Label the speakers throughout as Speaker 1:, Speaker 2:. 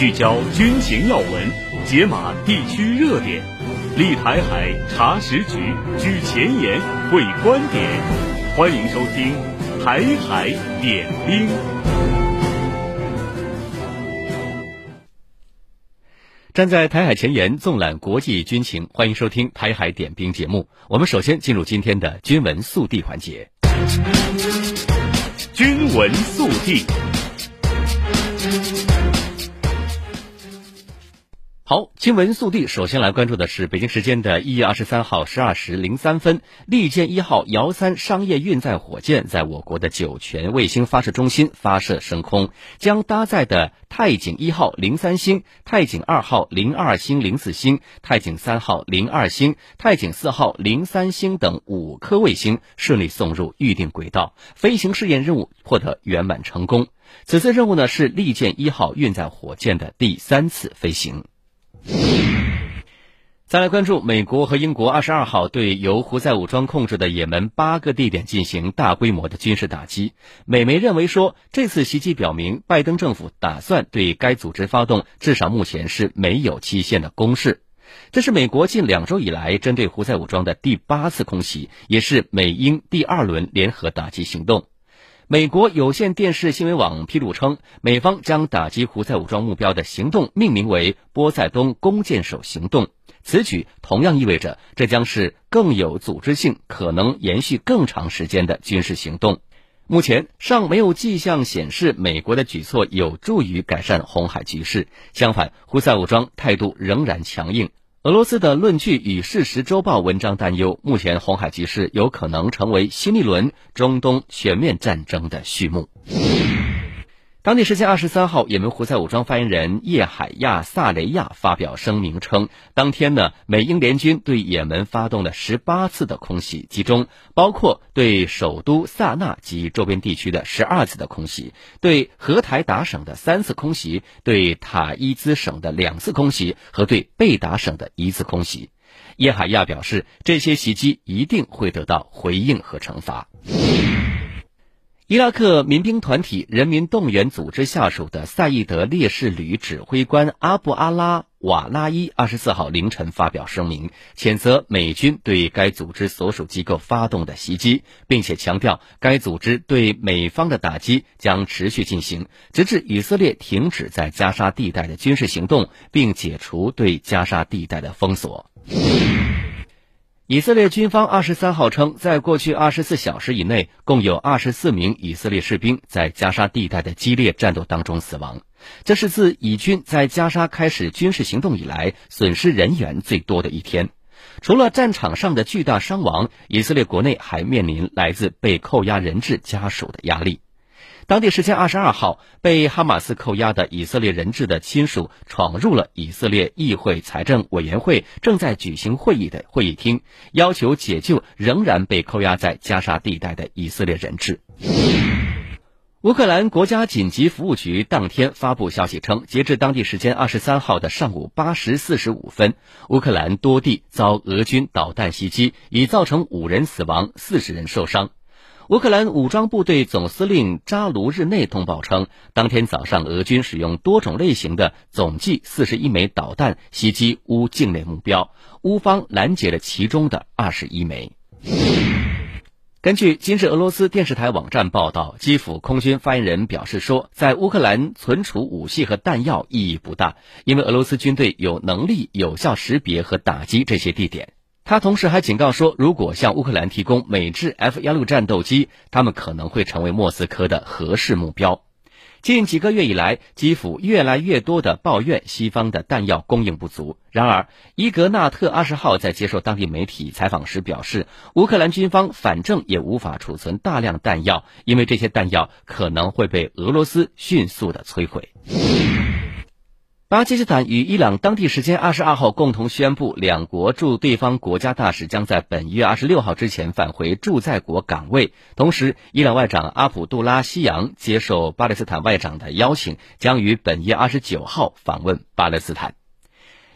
Speaker 1: 聚焦军情要闻，解码地区热点，立台海查实局，居前沿会观点。欢迎收听《台海点兵》。站在台海前沿，纵览国际军情。欢迎收听《台海点兵》节目。我们首先进入今天的军文速递环节。军文速递。好，新闻速递，首先来关注的是北京时间的一月二十三号十二时零三分，利剑一号遥三商业运载火箭在我国的酒泉卫星发射中心发射升空，将搭载的太井一号零三星、太井二号零二星零四星、太井三号零二星、太井四号零三星等五颗卫星顺利送入预定轨道，飞行试验任务获得圆满成功。此次任务呢是利剑一号运载火箭的第三次飞行。再来关注美国和英国二十二号对由胡塞武装控制的也门八个地点进行大规模的军事打击。美媒认为说，这次袭击表明拜登政府打算对该组织发动至少目前是没有期限的攻势。这是美国近两周以来针对胡塞武装的第八次空袭，也是美英第二轮联合打击行动。美国有线电视新闻网披露称，美方将打击胡塞武装目标的行动命名为“波塞冬弓箭手行动”。此举同样意味着，这将是更有组织性、可能延续更长时间的军事行动。目前尚没有迹象显示美国的举措有助于改善红海局势，相反，胡塞武装态度仍然强硬。俄罗斯的论据与事实周报文章担忧，目前红海局势有可能成为新一轮中东全面战争的序幕。当地时间二十三号，也门胡塞武装发言人叶海亚·萨雷亚发表声明称，当天呢，美英联军对也门发动了十八次的空袭，其中包括对首都萨那及周边地区的十二次的空袭，对荷台达省的三次空袭，对塔伊兹省的两次空袭和对贝达省的一次空袭。叶海亚表示，这些袭击一定会得到回应和惩罚。伊拉克民兵团体人民动员组织下属的赛义德烈士旅指挥官阿布阿拉瓦拉伊二十四号凌晨发表声明，谴责美军对该组织所属机构发动的袭击，并且强调该组织对美方的打击将持续进行，直至以色列停止在加沙地带的军事行动，并解除对加沙地带的封锁。以色列军方二十三号称，在过去二十四小时以内，共有二十四名以色列士兵在加沙地带的激烈战斗当中死亡。这是自以军在加沙开始军事行动以来，损失人员最多的一天。除了战场上的巨大伤亡，以色列国内还面临来自被扣押人质家属的压力。当地时间二十二号，被哈马斯扣押的以色列人质的亲属闯入了以色列议会财政委员会正在举行会议的会议厅，要求解救仍然被扣押在加沙地带的以色列人质。乌克兰国家紧急服务局当天发布消息称，截至当地时间二十三号的上午八时四十五分，乌克兰多地遭俄军导弹袭击，已造成五人死亡，四十人受伤。乌克兰武装部队总司令扎卢日内通报称，当天早上俄军使用多种类型的总计四十一枚导弹袭击乌境内目标，乌方拦截了其中的二十一枚。根据今日俄罗斯电视台网站报道，基辅空军发言人表示说，在乌克兰存储武器和弹药意义不大，因为俄罗斯军队有能力有效识别和打击这些地点。他同时还警告说，如果向乌克兰提供美制 F 幺六战斗机，他们可能会成为莫斯科的合适目标。近几个月以来，基辅越来越多地抱怨西方的弹药供应不足。然而，伊格纳特二十号在接受当地媒体采访时表示，乌克兰军方反正也无法储存大量弹药，因为这些弹药可能会被俄罗斯迅速地摧毁。巴基斯坦与伊朗当地时间二十二号共同宣布，两国驻对方国家大使将在本月二十六号之前返回驻在国岗位。同时，伊朗外长阿卜杜拉希扬接受巴勒斯坦外长的邀请，将于本月二十九号访问巴勒斯坦。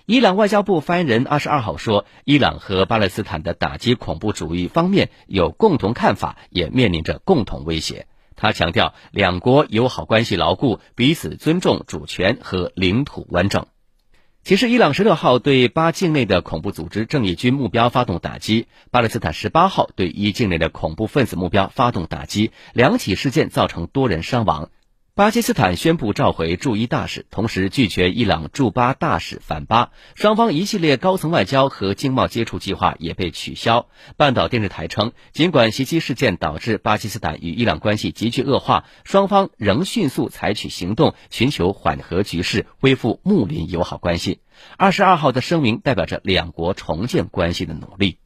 Speaker 1: 伊朗外交部发言人二十二号说，伊朗和巴勒斯坦的打击恐怖主义方面有共同看法，也面临着共同威胁。他强调，两国友好关系牢固，彼此尊重主权和领土完整。其实，伊朗十六号对巴境内的恐怖组织正义军目标发动打击，巴勒斯坦十八号对伊境内的恐怖分子目标发动打击，两起事件造成多人伤亡。巴基斯坦宣布召回驻伊大使，同时拒绝伊朗驻巴大使访巴，双方一系列高层外交和经贸接触计划也被取消。半岛电视台称，尽管袭击事件导致巴基斯坦与伊朗关系急剧恶化，双方仍迅速采取行动，寻求缓和局势，恢复睦邻友好关系。二十二号的声明代表着两国重建关系的努力。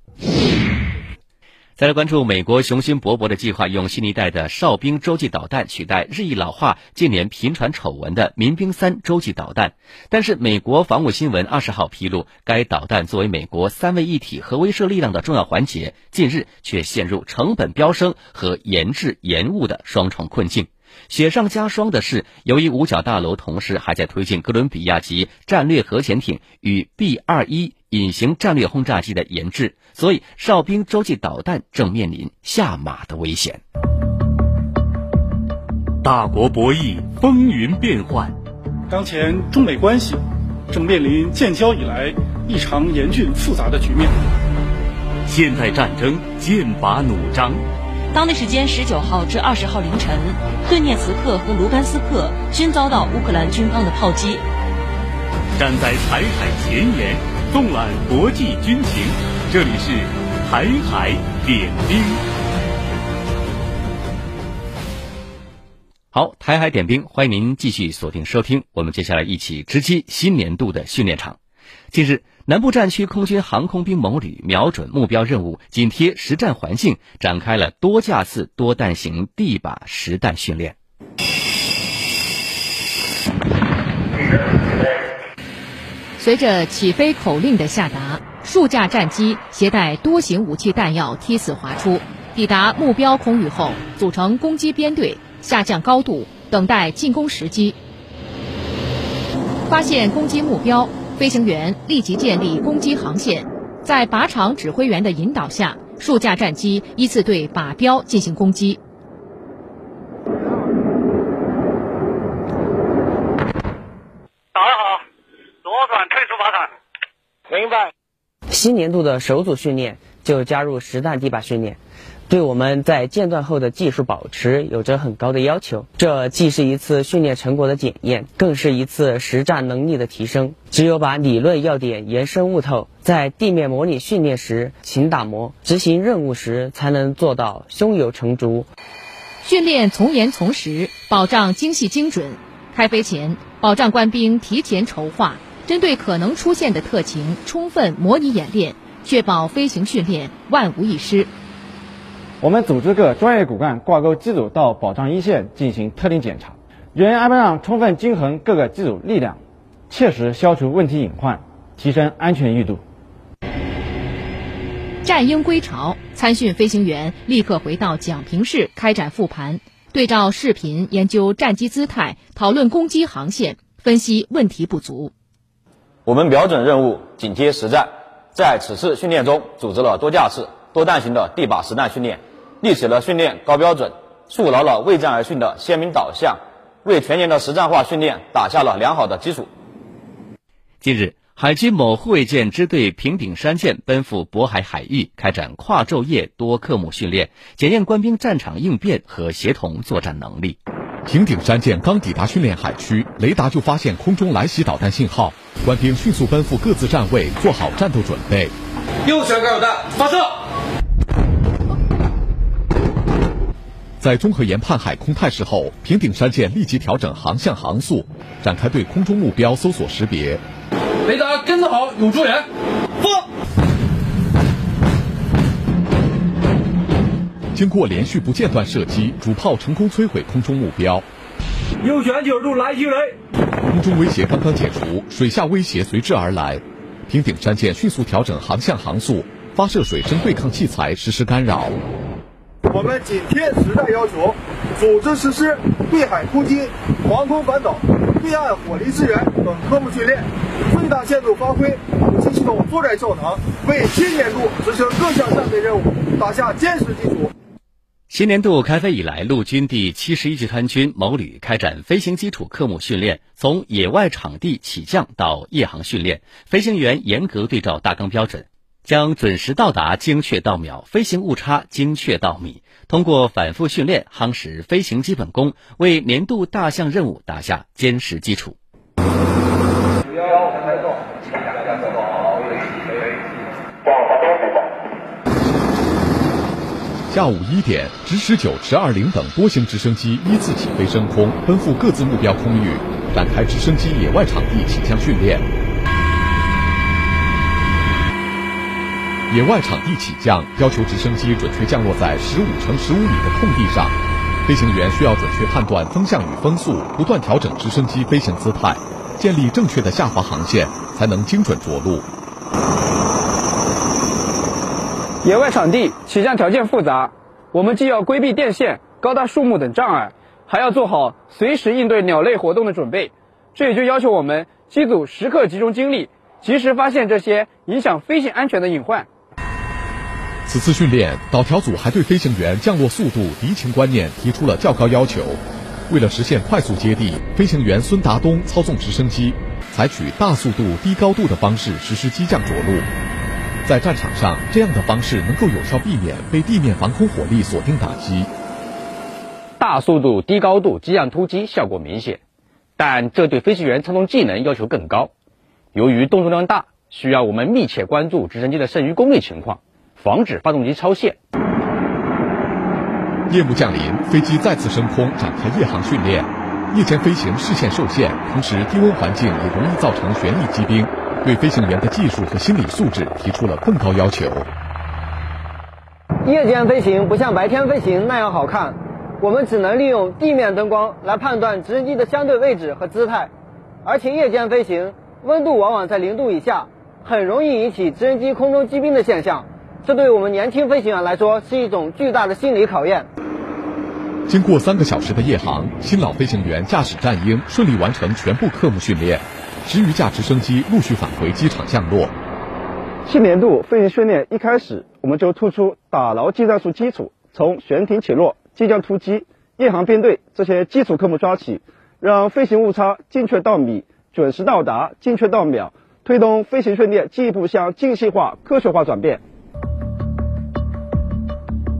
Speaker 1: 再来关注美国雄心勃勃的计划，用新一代的哨兵洲际导弹取代日益老化、近年频传丑闻的民兵三洲际导弹。但是，美国防务新闻二十号披露，该导弹作为美国三位一体核威慑力量的重要环节，近日却陷入成本飙升和研制延误的双重困境。雪上加霜的是，由于五角大楼同时还在推进哥伦比亚级战略核潜艇与 B 二一隐形战略轰炸机的研制，所以哨兵洲际导弹正面临下马的危险。
Speaker 2: 大国博弈风云变幻，
Speaker 3: 当前中美关系正面临建交以来异常严峻复杂的局面。
Speaker 2: 现代战争剑拔弩张。
Speaker 4: 当地时间十九号至二十号凌晨，顿涅茨克和卢甘斯克均遭到乌克兰军方的炮击。
Speaker 2: 站在台海前沿，纵览国际军情，这里是台海点兵。
Speaker 1: 好，台海点兵，欢迎您继续锁定收听。我们接下来一起直击新年度的训练场。近日，南部战区空军航空兵某旅瞄准目标任务，紧贴实战环境，展开了多架次多弹型地靶实弹训练。
Speaker 5: 随着起飞口令的下达，数架战机携带多型武器弹药梯次滑出，抵达目标空域后，组成攻击编队，下降高度，等待进攻时机。发现攻击目标。飞行员立即建立攻击航线，在靶场指挥员的引导下，数架战机依次对靶标进行攻击。
Speaker 6: 打得好，左转退出靶场。明白。
Speaker 7: 新年度的首组训练就加入实弹地靶训练。对我们在间断后的技术保持有着很高的要求，这既是一次训练成果的检验，更是一次实战能力的提升。只有把理论要点延伸悟透，在地面模拟训练时勤打磨，执行任务时才能做到胸有成竹。
Speaker 5: 训练从严从实，保障精细精准。开飞前，保障官兵提前筹划，针对可能出现的特情，充分模拟演练，确保飞行训练万无一失。
Speaker 8: 我们组织各专业骨干挂钩机组到保障一线进行特定检查，人员安排上充分均衡各个机组力量，切实消除问题隐患，提升安全裕度。
Speaker 5: 战鹰归巢，参训飞行员立刻回到讲评室开展复盘，对照视频研究战机姿态，讨论攻击航线，分析问题不足。
Speaker 9: 我们瞄准任务，紧贴实战，在此次训练中组织了多架次多弹型的地靶实弹训练。立起了训练高标准，树牢了为战而训的鲜明导向，为全年的实战化训练打下了良好的基础。
Speaker 1: 近日，海军某护卫舰支队平顶山舰奔赴渤海海域，开展跨昼夜多科目训练，检验官兵战场应变和协同作战能力。
Speaker 10: 平顶山舰刚抵达训练海区，雷达就发现空中来袭导弹信号，官兵迅速奔赴各自站位，做好战斗准备。
Speaker 11: 右旋干扰弹，发射。
Speaker 10: 在综合研判海空态势后，平顶山舰立即调整航向航速，展开对空中目标搜索识别。
Speaker 11: 雷达跟踪好，有助援。发。
Speaker 10: 经过连续不间断射击，主炮成功摧毁空中目标。
Speaker 11: 右旋九十度来袭雷。
Speaker 10: 空中威胁刚刚解除，水下威胁随之而来。平顶山舰迅速调整航向航速，发射水声对抗器材实施干扰。
Speaker 12: 我们紧贴时代要求，组织实施对海突击、防空反导、对岸火力支援等科目训练，最大限度发挥武器系统作战效能，为新年度执行各项战备任务打下坚实基础。
Speaker 1: 新年度开飞以来，陆军第七十一集团军某旅开展飞行基础科目训练，从野外场地起降到夜航训练，飞行员严格对照大纲标准，将准时到达精确到秒，飞行误差精确到米。通过反复训练，夯实飞行基本功，为年度大项任务打下坚实基础。
Speaker 10: 幺幺，开动下午一点，直十九、直二零等多型直升机依次起飞升空，奔赴各自目标空域，展开直升机野外场地起降训练。野外场地起降要求直升机准确降落在十五乘十五米的空地上，飞行员需要准确判断风向与风速，不断调整直升机飞行姿态，建立正确的下滑航线，才能精准着陆。
Speaker 13: 野外场地起降条件复杂，我们既要规避电线、高大树木等障碍，还要做好随时应对鸟类活动的准备。这也就要求我们机组时刻集中精力，及时发现这些影响飞行安全的隐患。
Speaker 10: 此次训练，导调组还对飞行员降落速度、敌情观念提出了较高要求。为了实现快速接地，飞行员孙达东操纵直升机，采取大速度、低高度的方式实施机降着陆。在战场上，这样的方式能够有效避免被地面防空火力锁定打击。
Speaker 13: 大速度、低高度机降突击效果明显，但这对飞行员操纵技能要求更高。由于动作量大，需要我们密切关注直升机的剩余功率情况，防止发动机超限。
Speaker 10: 夜幕降临，飞机再次升空展开夜航训练。夜间飞行视线受限，同时低温环境也容易造成旋翼机兵。对飞行员的技术和心理素质提出了更高要求。
Speaker 14: 夜间飞行不像白天飞行那样好看，我们只能利用地面灯光来判断直升机的相对位置和姿态，而且夜间飞行温度往往在零度以下，很容易引起直升机空中积冰的现象，这对我们年轻飞行员来说是一种巨大的心理考验。
Speaker 10: 经过三个小时的夜航，新老飞行员驾驶战鹰顺利完成全部科目训练。十余架直升机陆续返回机场降落。
Speaker 12: 新年度飞行训练一开始，我们就突出打牢技战术基础，从悬停起落、机降突击、夜航编队这些基础科目抓起，让飞行误差精确到米、准时到达精确到秒，推动飞行训练进一步向精细化、科学化转变。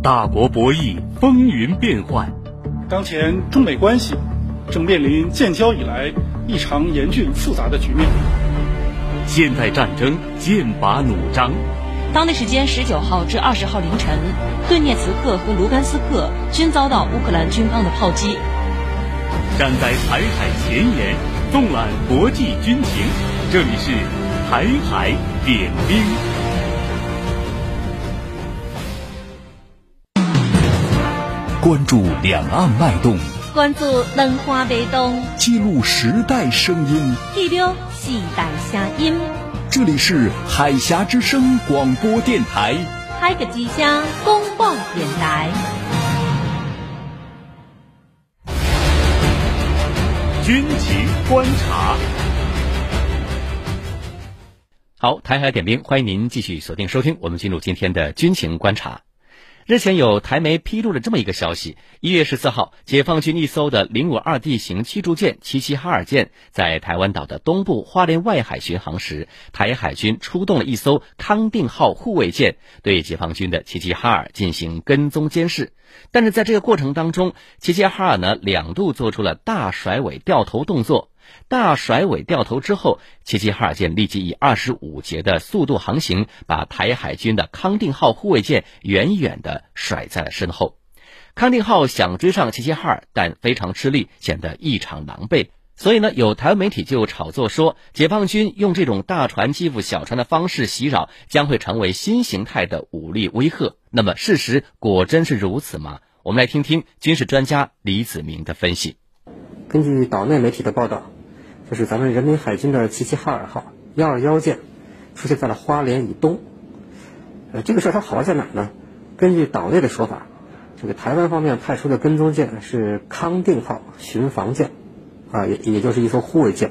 Speaker 2: 大国博弈风云变幻，
Speaker 3: 当前中美关系正面临建交以来异常严峻复杂的局面。
Speaker 2: 现代战争剑拔弩张。
Speaker 4: 当地时间十九号至二十号凌晨，顿涅茨克和卢甘斯克均遭到乌克兰军方的炮击。
Speaker 2: 站在台海前沿，纵览国际军情，这里是台海点兵。
Speaker 15: 关注两岸脉动。
Speaker 16: 关注文化脉动，
Speaker 15: 记录时代声音，
Speaker 16: 记录时代声音。
Speaker 15: 这里是海峡之声广播电台，
Speaker 16: 海个之声公报电台。
Speaker 2: 军情观察。
Speaker 1: 好，台海点兵，欢迎您继续锁定收听。我们进入今天的军情观察。日前有台媒披露了这么一个消息：一月十四号，解放军一艘的零五二 D 型驱逐舰齐齐哈尔舰在台湾岛的东部花莲外海巡航时，台海军出动了一艘康定号护卫舰，对解放军的齐齐哈尔进行跟踪监视。但是在这个过程当中，齐齐哈尔呢两度做出了大甩尾掉头动作。大甩尾掉头之后，齐齐哈尔舰立即以二十五节的速度航行，把台海军的康定号护卫舰远远地甩在了身后。康定号想追上齐齐哈尔，但非常吃力，显得异常狼狈。所以呢，有台湾媒体就炒作说，解放军用这种大船欺负小船的方式袭扰，将会成为新形态的武力威吓。那么，事实果真是如此吗？我们来听听军事专家李子明的分析。
Speaker 17: 根据岛内媒体的报道。就是咱们人民海军的齐齐哈尔号幺二幺舰出现在了花莲以东，呃，这个事儿它好玩在哪呢？根据岛内的说法，这个台湾方面派出的跟踪舰是康定号巡防舰，啊，也也就是一艘护卫舰，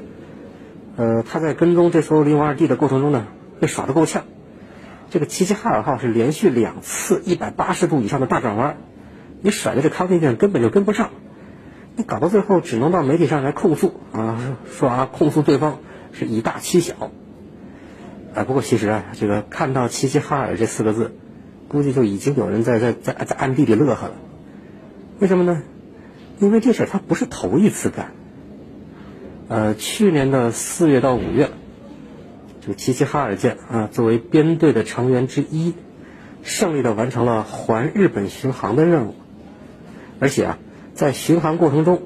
Speaker 17: 呃，他在跟踪这艘零五二 D 的过程中呢，被耍得够呛，这个齐齐哈尔号是连续两次一百八十度以上的大转弯，你甩的这康定舰根本就跟不上，你搞到最后只能到媒体上来控诉啊，说啊控诉对方是以大欺小。啊，不过其实啊，这个看到齐齐哈尔这四个字，估计就已经有人在在在在暗地里乐呵了。为什么呢？因为这事儿他不是头一次干。呃，去年的四月到五月，这个齐齐哈尔舰啊，作为编队的成员之一，胜利的完成了环日本巡航的任务，而且啊，在巡航过程中，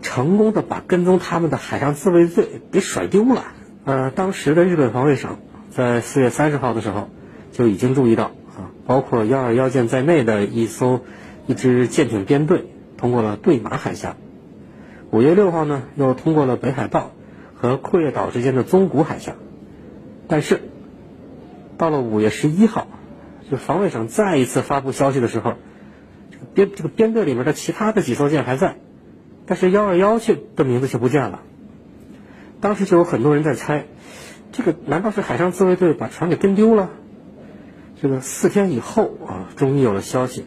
Speaker 17: 成功的把跟踪他们的海上自卫队给甩丢了。呃，当时的日本防卫省。在四月三十号的时候，就已经注意到啊，包括幺二幺舰在内的一艘一支舰艇编队通过了对马海峡。五月六号呢，又通过了北海道和阔叶岛之间的宗谷海峡。但是，到了五月十一号，就防卫省再一次发布消息的时候，编这个编队里面的其他的几艘舰还在，但是幺二幺却的名字却不见了。当时就有很多人在猜。这个难道是海上自卫队把船给跟丢了？这个四天以后啊，终于有了消息。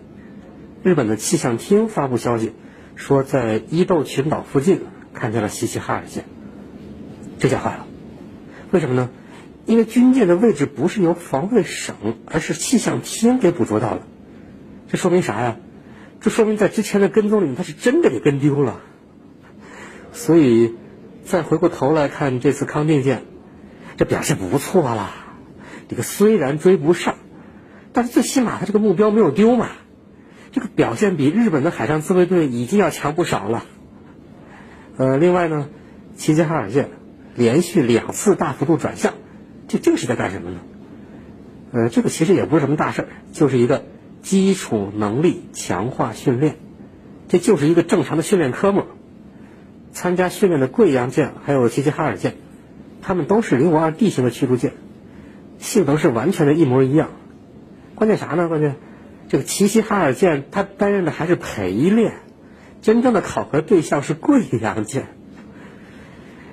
Speaker 17: 日本的气象厅发布消息，说在伊豆群岛附近看见了齐齐哈尔舰。这下坏了，为什么呢？因为军舰的位置不是由防卫省，而是气象厅给捕捉到了。这说明啥呀？这说明在之前的跟踪里面，他是真的给跟丢了。所以，再回过头来看这次康定舰。这表现不错了，这个虽然追不上，但是最起码他这个目标没有丢嘛，这个表现比日本的海上自卫队已经要强不少了。呃，另外呢，齐齐哈尔舰连续两次大幅度转向，这这个是在干什么呢？呃，这个其实也不是什么大事儿，就是一个基础能力强化训练，这就是一个正常的训练科目。参加训练的贵阳舰还有齐齐哈尔舰。他们都是零五二 D 型的驱逐舰，性能是完全的一模一样。关键啥呢？关键这个齐齐哈尔舰它担任的还是陪练，真正的考核对象是贵阳舰。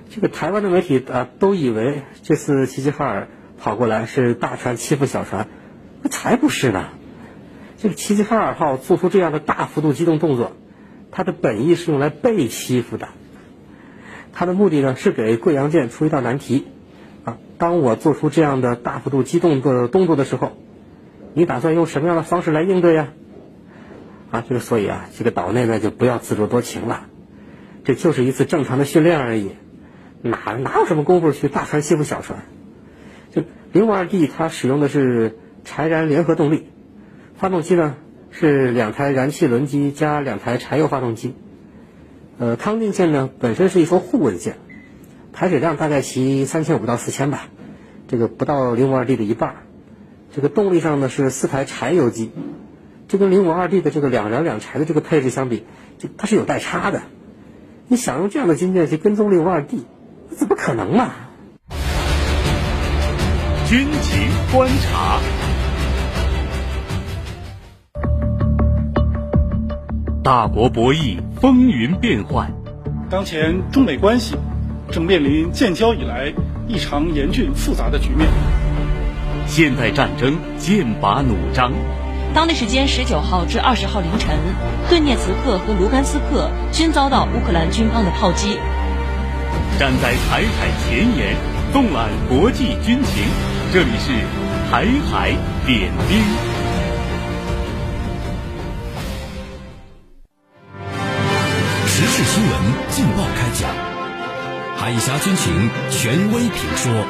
Speaker 17: 这个台湾的媒体啊都以为这次齐齐哈尔跑过来是大船欺负小船，那才不是呢。这个齐齐哈尔号做出这样的大幅度机动动作，它的本意是用来被欺负的。它的目的呢，是给贵阳舰出一道难题，啊，当我做出这样的大幅度机动的动作的时候，你打算用什么样的方式来应对呀？啊，这个所以啊，这个岛内呢就不要自作多情了，这就是一次正常的训练而已，哪哪有什么功夫去大船欺负小船？就零五二 D 它使用的是柴燃联合动力，发动机呢是两台燃气轮机加两台柴油发动机。呃，康定舰呢本身是一艘护卫舰，排水量大概其三千五到四千吧，这个不到零五二 D 的一半。这个动力上呢是四台柴油机，这跟零五二 D 的这个两燃两柴的这个配置相比，这它是有代差的。你想用这样的军舰去跟踪零五二 D，怎么可能嘛？
Speaker 2: 军情观察。大国博弈风云变幻，
Speaker 3: 当前中美关系正面临建交以来异常严峻复杂的局面。
Speaker 2: 现代战争剑拔弩张。
Speaker 4: 当地时间十九号至二十号凌晨，顿涅茨克和卢甘斯克均遭到乌克兰军方的炮击。
Speaker 2: 站在台海前沿，纵览国际军情，这里是台海点兵。
Speaker 15: 时事新闻劲爆开讲，海峡军情权威评说，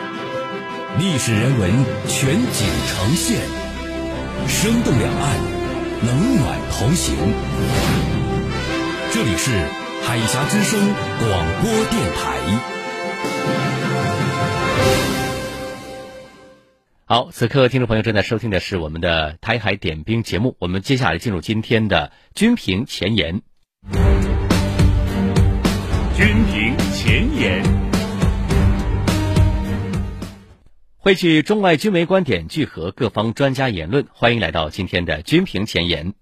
Speaker 15: 历史人文全景呈现，生动两岸，冷暖同行。这里是海峡之声广播电台。
Speaker 1: 好，此刻听众朋友正在收听的是我们的台海点兵节目，我们接下来进入今天的军评前沿。
Speaker 2: 军评前沿，
Speaker 1: 汇聚中外军媒观点，聚合各方专家言论。欢迎来到今天的军评前沿。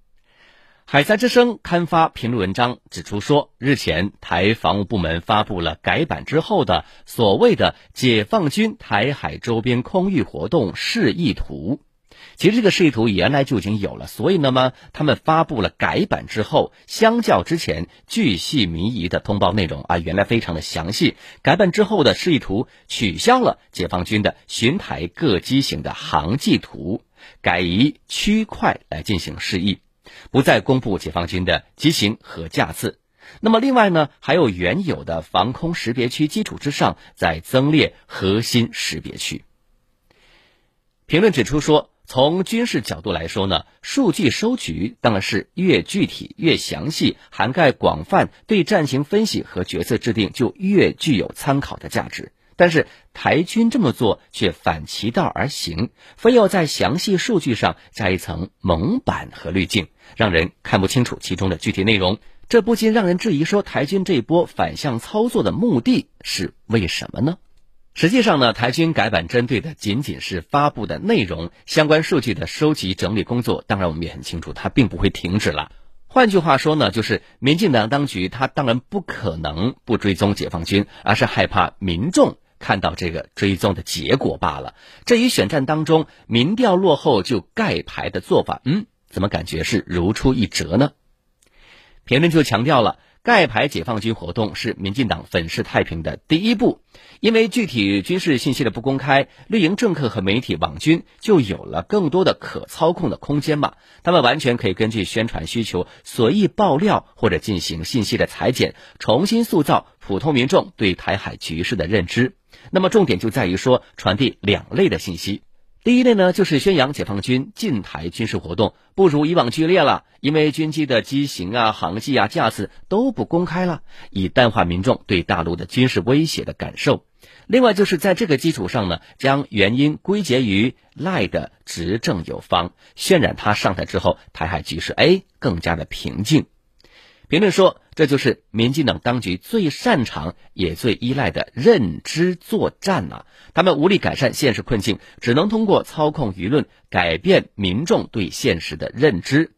Speaker 1: 海峡之声刊发评论文章，指出说，日前台防务部门发布了改版之后的所谓的解放军台海周边空域活动示意图。其实这个示意图原来就已经有了，所以那么他们发布了改版之后，相较之前巨细靡遗的通报内容啊，原来非常的详细。改版之后的示意图取消了解放军的巡台各机型的航迹图，改以区块来进行示意，不再公布解放军的机型和架次。那么另外呢，还有原有的防空识别区基础之上，再增列核心识别区。评论指出说，从军事角度来说呢，数据收集当然是越具体越详细，涵盖广泛，对战情分析和决策制定就越具有参考的价值。但是台军这么做却反其道而行，非要在详细数据上加一层蒙版和滤镜，让人看不清楚其中的具体内容。这不禁让人质疑说，台军这一波反向操作的目的是为什么呢？实际上呢，台军改版针对的仅仅是发布的内容，相关数据的收集整理工作，当然我们也很清楚，它并不会停止了。换句话说呢，就是民进党当局他当然不可能不追踪解放军，而是害怕民众看到这个追踪的结果罢了。这一选战当中民调落后就盖牌的做法，嗯，怎么感觉是如出一辙呢？评论就强调了，盖牌解放军活动是民进党粉饰太平的第一步，因为具体军事信息的不公开，绿营政客和媒体网军就有了更多的可操控的空间嘛。他们完全可以根据宣传需求随意爆料或者进行信息的裁剪，重新塑造普通民众对台海局势的认知。那么重点就在于说，传递两类的信息。第一类呢，就是宣扬解放军近台军事活动不如以往剧烈了，因为军机的机型啊、航迹啊、架次都不公开了，以淡化民众对大陆的军事威胁的感受。另外，就是在这个基础上呢，将原因归结于赖的执政有方，渲染他上台之后台海局势哎更加的平静。评论说，这就是民进党当局最擅长也最依赖的认知作战啊！他们无力改善现实困境，只能通过操控舆论改变民众对现实的认知。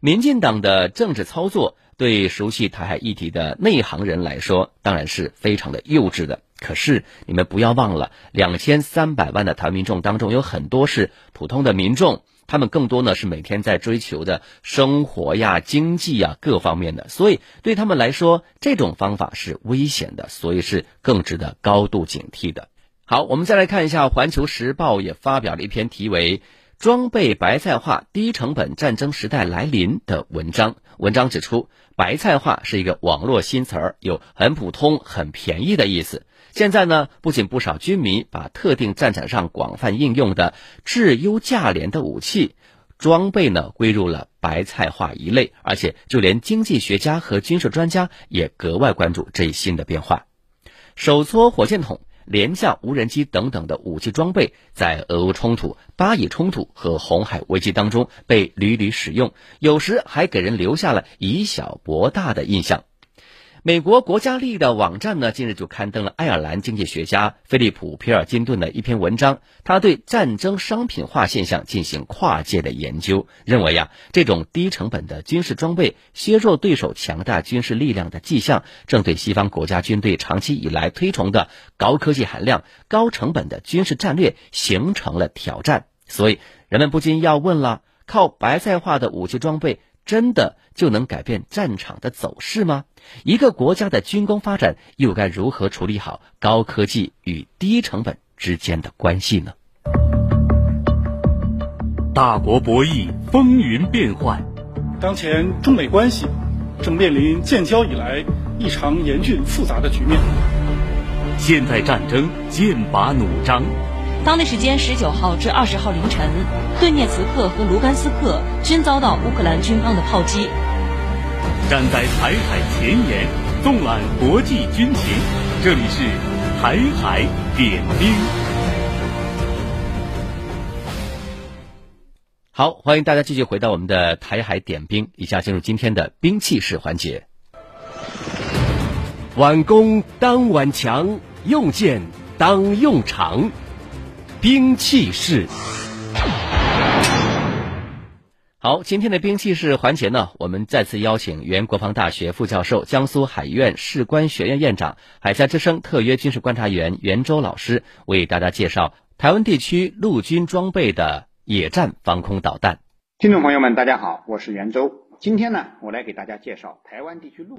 Speaker 1: 民进党的政治操作，对熟悉台海议题的内行人来说，当然是非常的幼稚的。可是你们不要忘了，两千三百万的台湾民众当中，有很多是普通的民众。他们更多呢是每天在追求的生活呀、经济呀各方面的，所以对他们来说，这种方法是危险的，所以是更值得高度警惕的。好，我们再来看一下《环球时报》也发表了一篇题为《装备白菜化，低成本战争时代来临》的文章。文章指出，白菜化是一个网络新词儿，有很普通、很便宜的意思。现在呢，不仅不少军迷把特定战场上广泛应用的质优价廉的武器装备呢归入了白菜化一类，而且就连经济学家和军事专家也格外关注这一新的变化。手搓火箭筒、廉价无人机等等的武器装备，在俄乌冲突、巴以冲突和红海危机当中被屡屡使用，有时还给人留下了以小博大的印象。美国国家利益的网站呢，近日就刊登了爱尔兰经济学家菲利普·皮尔金顿的一篇文章。他对战争商品化现象进行跨界的研究，认为呀，这种低成本的军事装备削弱对手强大军事力量的迹象，正对西方国家军队长期以来推崇的高科技含量、高成本的军事战略形成了挑战。所以，人们不禁要问了：靠白菜化的武器装备，真的就能改变战场的走势吗？一个国家的军工发展又该如何处理好高科技与低成本之间的关系呢？
Speaker 2: 大国博弈风云变幻，
Speaker 3: 当前中美关系正面临建交以来异常严峻复杂的局面。
Speaker 2: 现代战争剑拔弩张。
Speaker 4: 当地时间十九号至二十号凌晨，顿涅茨克和卢甘斯克均遭到乌克兰军方的炮击。
Speaker 2: 站在台海前沿，纵览国际军情，这里是台海点兵。
Speaker 1: 好，欢迎大家继续回到我们的台海点兵，以下进入今天的兵器式环节。
Speaker 15: 挽弓当挽强，用剑当用长。兵器式，
Speaker 1: 好，今天的兵器式环节呢，我们再次邀请原国防大学副教授、江苏海院士官学院院长、海峡之声特约军事观察员袁周老师，为大家介绍台湾地区陆军装备的野战防空导弹。
Speaker 18: 听众朋友们，大家好，我是袁周。今天呢，我来给大家介绍台湾地区陆。